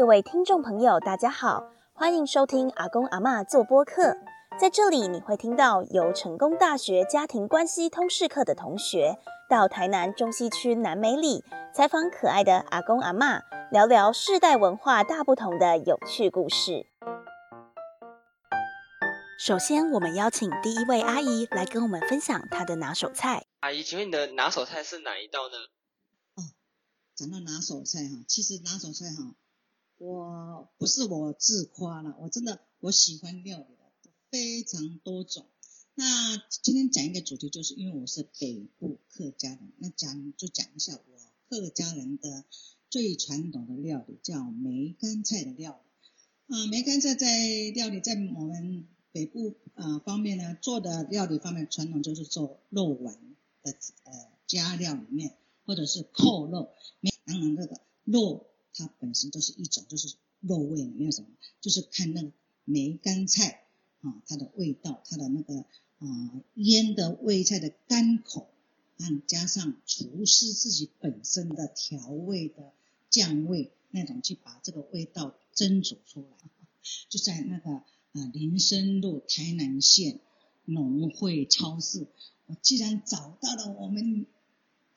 各位听众朋友，大家好，欢迎收听阿公阿妈做播客。在这里，你会听到由成功大学家庭关系通识课的同学到台南中西区南美里采访可爱的阿公阿妈，聊聊世代文化大不同的有趣故事。首先，我们邀请第一位阿姨来跟我们分享她的拿手菜。阿姨，请问你的拿手菜是哪一道呢？哦讲到拿手菜哈，其实拿手菜哈，我不是我自夸了，我真的我喜欢料理的非常多种。那今天讲一个主题，就是因为我是北部客家人，那讲就讲一下我客家人的最传统的料理，叫梅干菜的料理。啊，梅干菜在料理在我们北部啊方面呢，做的料理方面传统就是做肉丸的呃加料里面。或者是扣肉，当然这个肉它本身就是一种，就是肉味没有什么，就是看那个梅干菜啊，它的味道，它的那个啊腌的味菜的干口，啊加上厨师自己本身的调味的酱味那种，去把这个味道蒸煮出来，就在那个啊林森路台南县农会超市，我既然找到了我们。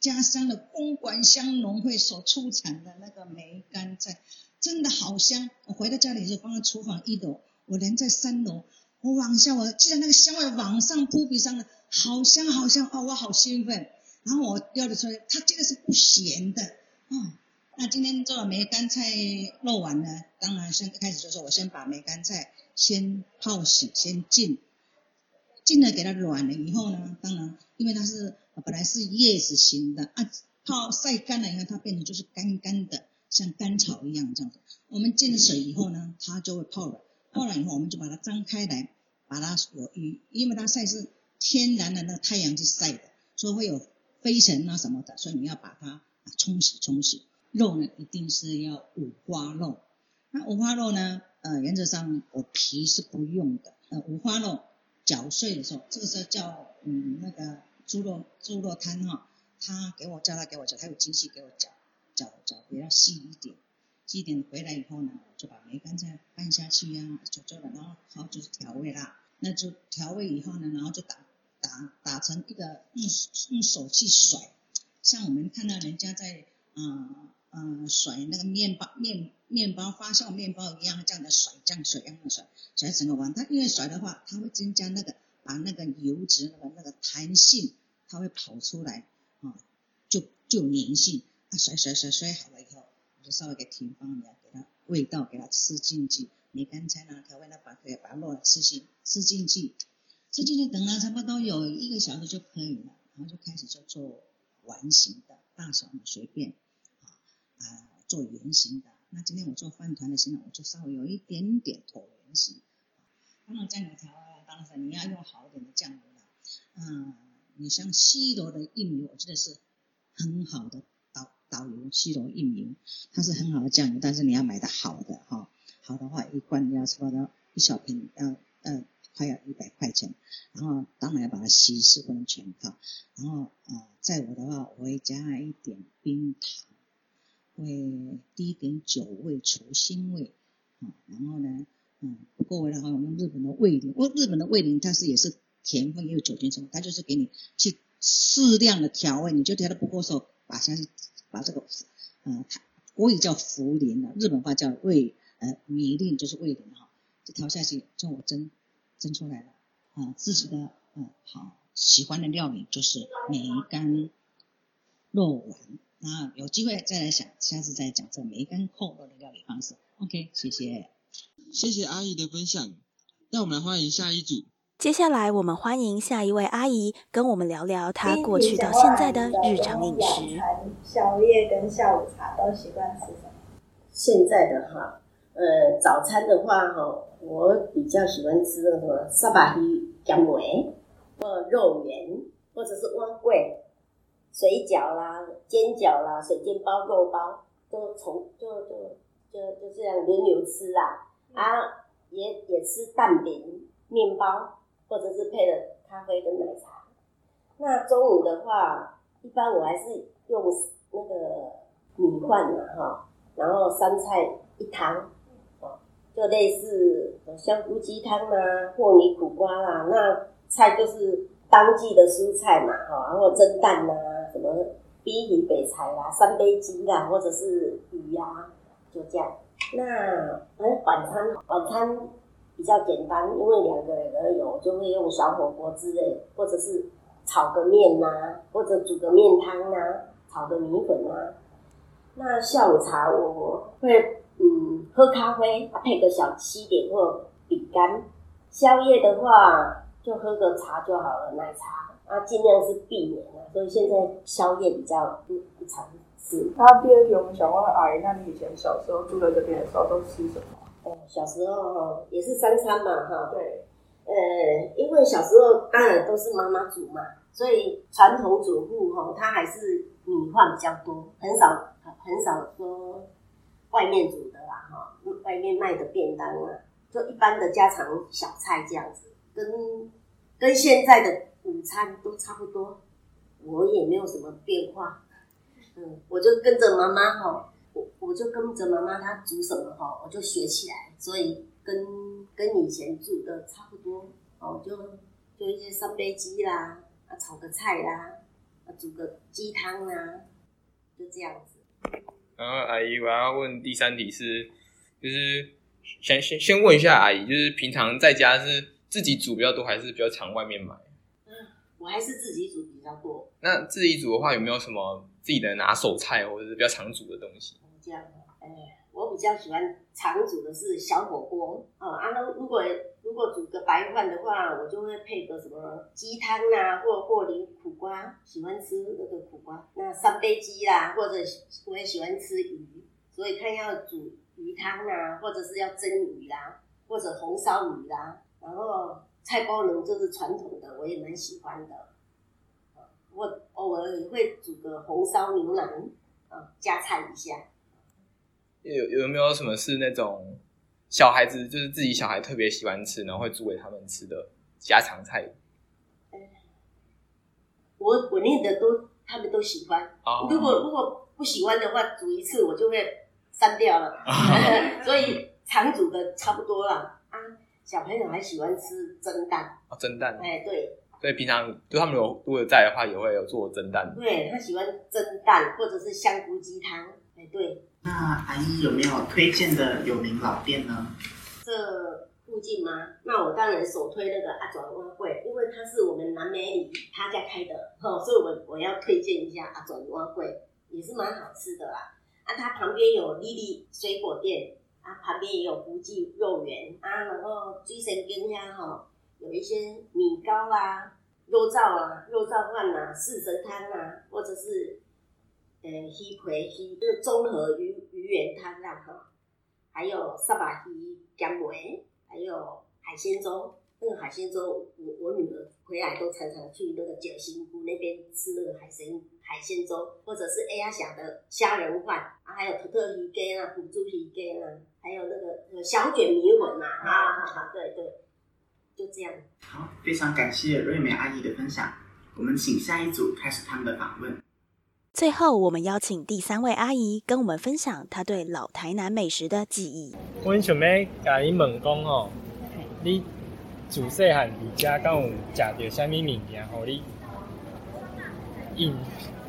家乡的公馆乡农会所出产的那个梅干菜，真的好香。我回到家里就放在厨房一楼，我人在三楼，我往下，我记得那个香味往上扑鼻上的，好香好香哦，我好兴奋。然后我料理出来，它这个是不咸的，嗯。那今天做了梅干菜肉丸呢，当然先开始就是我先把梅干菜先泡洗，先浸，浸了给它软了以后呢，当然因为它是。本来是叶子型的啊，泡晒干了以后，它变成就是干干的，像干草一样这样子。我们进了水以后呢，它就会泡了。泡了以后，我们就把它张开来，把它我因因为它晒是天然的那个太阳去晒的，所以会有飞尘啊什么的，所以你要把它冲洗冲洗。肉呢，一定是要五花肉。那五花肉呢，呃，原则上我皮是不用的。呃，五花肉搅碎的时候，这个时候叫嗯那个。猪肉猪肉摊哈，他给我叫他给我搅，他有机器给我搅搅搅比较细一点，细一点回来以后呢，就把梅干菜拌下去呀，就做了，然后好就是调味啦，那就调味以后呢，然后就打打打成一个用用手去甩，像我们看到人家在嗯嗯甩那个面包面面包发酵面包一样这样的甩，这样甩一样的甩，甩整个碗，它因为甩的话，它会增加那个。把那个油脂那个那个弹性，它会跑出来啊，就就粘性。它甩甩甩甩好了以后，我就稍微给停放一下，给它味道给它吃进去。你刚才呢，调味呢，把可以把肉吃进吃进去，吃进去等了差不多有一个小时就可以了，然后就开始就做丸形的，大小呢随便啊啊做圆形的。那今天我做饭团的形状，我就稍微有一点点椭圆形。当然酱油调。当然，你要用好一点的酱油了。嗯，你像西罗的印尼，我记得是很好的导导游，西罗印尼，它是很好的酱油，但是你要买的好的哈。好的话，一罐要差不多一小瓶要呃快要一百块钱。然后当然要把它稀释，不能全套。然后啊，在我的话，我会加一点冰糖，会滴一点酒味、除腥味。啊，然后呢？嗯，不够味的话，我们日本的味淋，我日本的味淋它是也是甜分也有酒精成分，它就是给你去适量的调味，你就调的不够时候，把下去把这个，呃，国语叫茯苓的，日本话叫味，呃，米令就是味淋哈，就调下去，就我蒸蒸出来了，啊，自己的嗯好喜欢的料理就是梅干肉丸，那有机会再来想，下次再讲这梅干扣肉的料理方式，OK，谢谢。谢谢阿姨的分享，让我们来欢迎下一组。接下来，我们欢迎下一位阿姨，跟我们聊聊她过去到现在的日常饮食。宵夜跟下午茶都习惯吃什么？现在的哈，呃，早餐的话哈，我比较喜欢吃那个沙巴鱼姜梅，或肉圆，或者是蛙桂、水饺啦、煎饺啦、水煎包、肉包，都从就就就就这样轮流吃啦。啊，也也吃蛋饼、面包，或者是配了咖啡跟奶茶。那中午的话，一般我还是用那个米饭嘛，哈，然后三菜一一汤，就类似香菇鸡汤啦、或泥苦瓜啦，那菜就是当季的蔬菜嘛，哈，然后蒸蛋啦，什么冰鱼北菜啦、三杯鸡啦，或者是鱼呀，就这样。那哎，晚餐晚餐比较简单，因为两个人而已，我就会用小火锅之类，或者是炒个面呐，或者煮个面汤呐，炒个米粉呐。那下午茶我会嗯喝咖啡，配个小西点或饼干。宵夜的话就喝个茶就好了，奶茶啊尽量是避免啊。所以现在宵夜比较不不常吃。那第二题我们想问阿姨，那你以前小时候住在这边的时候都吃什么？哦，小时候也是三餐嘛哈。对，呃，因为小时候当然都是妈妈煮嘛，所以传统主妇哈，她还是米饭比较多，很少很少说外面煮的啦哈，外面卖的便当啊，就一般的家常小菜这样子，跟跟现在的午餐都差不多，我也没有什么变化，嗯，我就跟着妈妈哈，我我就跟着妈妈她煮什么哈，我就学起来，所以跟跟以前煮的差不多，哦，就就一些三杯鸡啦，啊，炒个菜啦，啊，煮个鸡汤啊，就这样子。然后阿姨，我要问第三题是，就是先先先问一下阿姨，就是平常在家是自己煮比较多，还是比较常外面买？我还是自己煮比较多，那自己煮的话，有没有什么自己的拿手菜，或者是比较常煮的东西？这样的。哎，我比较喜欢常煮的是小火锅哦。啊，那如果如果煮个白饭的话，我就会配个什么鸡汤啊，或或零苦瓜，喜欢吃那个苦瓜。那三杯鸡啦，或者我也喜欢吃鱼，所以看要煮鱼汤啊，或者是要蒸鱼啦，或者红烧鱼啦。然后菜包能就是传统的，我也蛮喜欢的。啊我偶尔也会煮个红烧牛腩，啊，加菜一下。有有没有什么是那种小孩子，就是自己小孩特别喜欢吃，然后会煮给他们吃的家常菜？我我念的都他们都喜欢。哦如果如果不喜欢的话，煮一次我就会删掉了。所以常煮的差不多了啊。小朋友还喜欢吃蒸蛋，哦蒸蛋，哎，对，所以平常就他们有如果在的话，也会有做蒸蛋。对他喜欢蒸蛋或者是香菇鸡汤，哎，对，那阿姨有没有推荐的有名老店呢？这附近吗？那我当然首推那个阿转蛙柜，因为它是我们南美里他家开的，哦，所以我我要推荐一下阿转蛙柜，也是蛮好吃的啦。啊，它旁边有丽丽水果店，啊，旁边也有福记肉圆啊，然后水神根呀哈，有一些米糕啦、肉燥啊、肉燥饭呐、四神汤啊，或者是呃鱼皮鱼这个综合鱼鱼圆汤啦哈。还有沙巴鱼姜梅，还有海鲜粥。那个海鲜粥，我我女儿回来都常常去那个九星姑那边吃那个海鲜海鲜粥，或者是哎呀想的虾仁饭啊，还有土特鱼羹啊、腐猪鱼羹啊，还有那个呃小卷米粉呐啊啊，对对，就这样。好，非常感谢瑞美阿姨的分享。我们请下一组开始他们的访问。最后，我们邀请第三位阿姨跟我们分享她对老台南美食的记忆。我想要甲你问讲吼，你自细汉伫家敢有食着啥物物件，互你印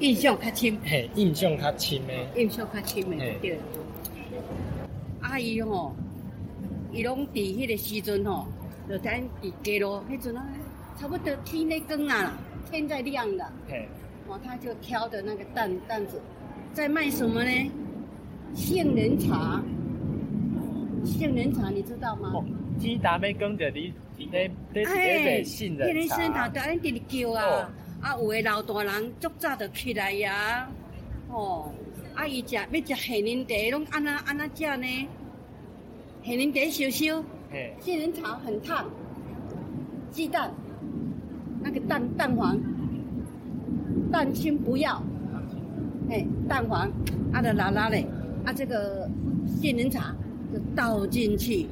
印象较深，嘿印象较深诶？印象较深对了。阿姨吼，伊拢伫迄个时阵吼，就咱伫街路迄阵啊，差不多天咧光啊，天在亮哦，他就挑的那个担担子，在卖什么呢？杏仁茶，杏仁茶你知道吗？哦，天达要讲着你伫咧咧伫咧卖杏仁迄个杏仁茶，茶，就咱直直叫啊。啊，有诶老大人足早就起来呀，哦，啊，伊食要食杏仁茶，拢安那安那食呢？杏仁茶烧烧，嘿，杏仁茶很烫，鸡蛋，那个蛋蛋黄，蛋清不要，哎，蛋黄，啊的拉拉嘞，啊这个杏仁茶就倒进去，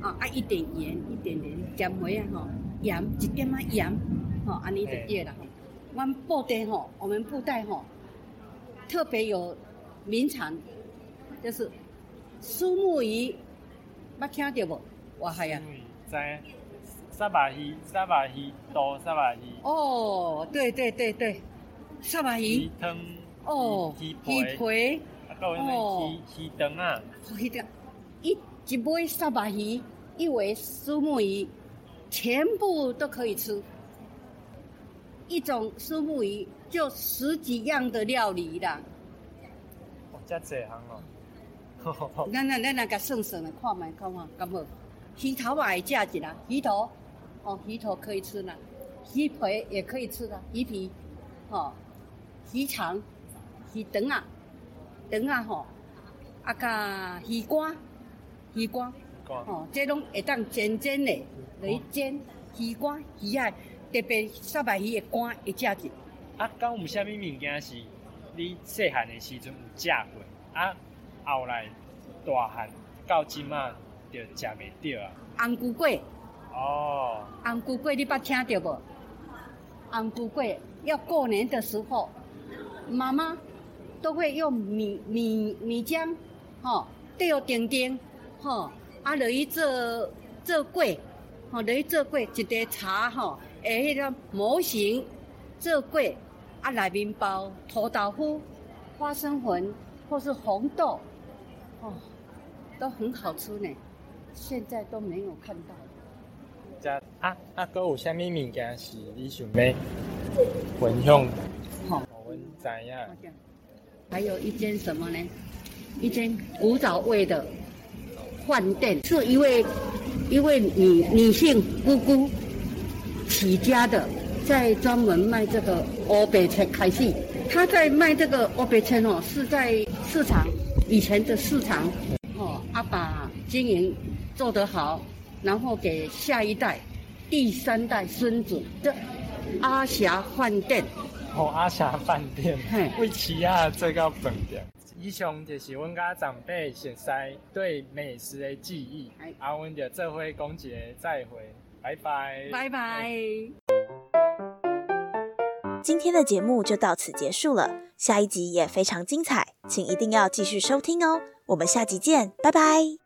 啊啊一点盐，一点点姜梅啊吼，盐一点啊盐，吼安尼就对了。我们布袋吼，我们布袋吼，特别有名产，就是苏木鱼，捌听到无？哇嗨呀！在沙巴鱼，沙巴鱼多，沙巴鱼。哦，对对对对，沙白鱼。哦，鱼鱼皮。啊，还有那鱼鱼肠啊。鱼肠，一一尾沙白鱼，一尾苏木鱼，全部都可以吃。一种苏木鱼就十几样的料理啦。哦，遮济行哦。咱咱咱来甲算算来看卖看嘛，敢无？鱼头嘛会食一啦，鱼头，哦，鱼头可以吃啦，鱼皮也可以吃啦，鱼皮，哦，鱼肠，鱼肠啊，肠啊吼，啊甲鱼肝，鱼肝，哦，这拢会当煎煎的，来煎鱼肝鱼啊，特别沙白鱼的肝会食着。啊，敢有啥物物件是你细汉的时阵有食过？啊？后来大汉到即马就食袂着啊！红菇粿哦，红菇粿你捌听到无？红菇粿要过年的时候，妈妈都会用米米米浆，吼吊钉钉，吼啊落去做做粿，吼落去做粿，一碟茶吼，诶，迄个模型做粿，啊内面包土豆腐、花生粉或是红豆。哦，都很好吃呢，现在都没有看到。这啊啊，哥有啥物物件是你想要分享？好，我们知影。还有一间什么呢？一间古早味的饭店，是一位一位女女性姑姑起家的，在专门卖这个欧北菜开始。她在卖这个欧北菜哦，是在市场。以前的市场，哦，阿爸经营做得好，然后给下一代、第三代孙子的阿霞饭店。哦，阿霞饭店，为起亚最高饭店。以上就是阮家长辈熟悉对美食的记忆。阿阮就这回讲节再会，拜拜。拜拜。今天的节目就到此结束了，下一集也非常精彩，请一定要继续收听哦。我们下集见，拜拜。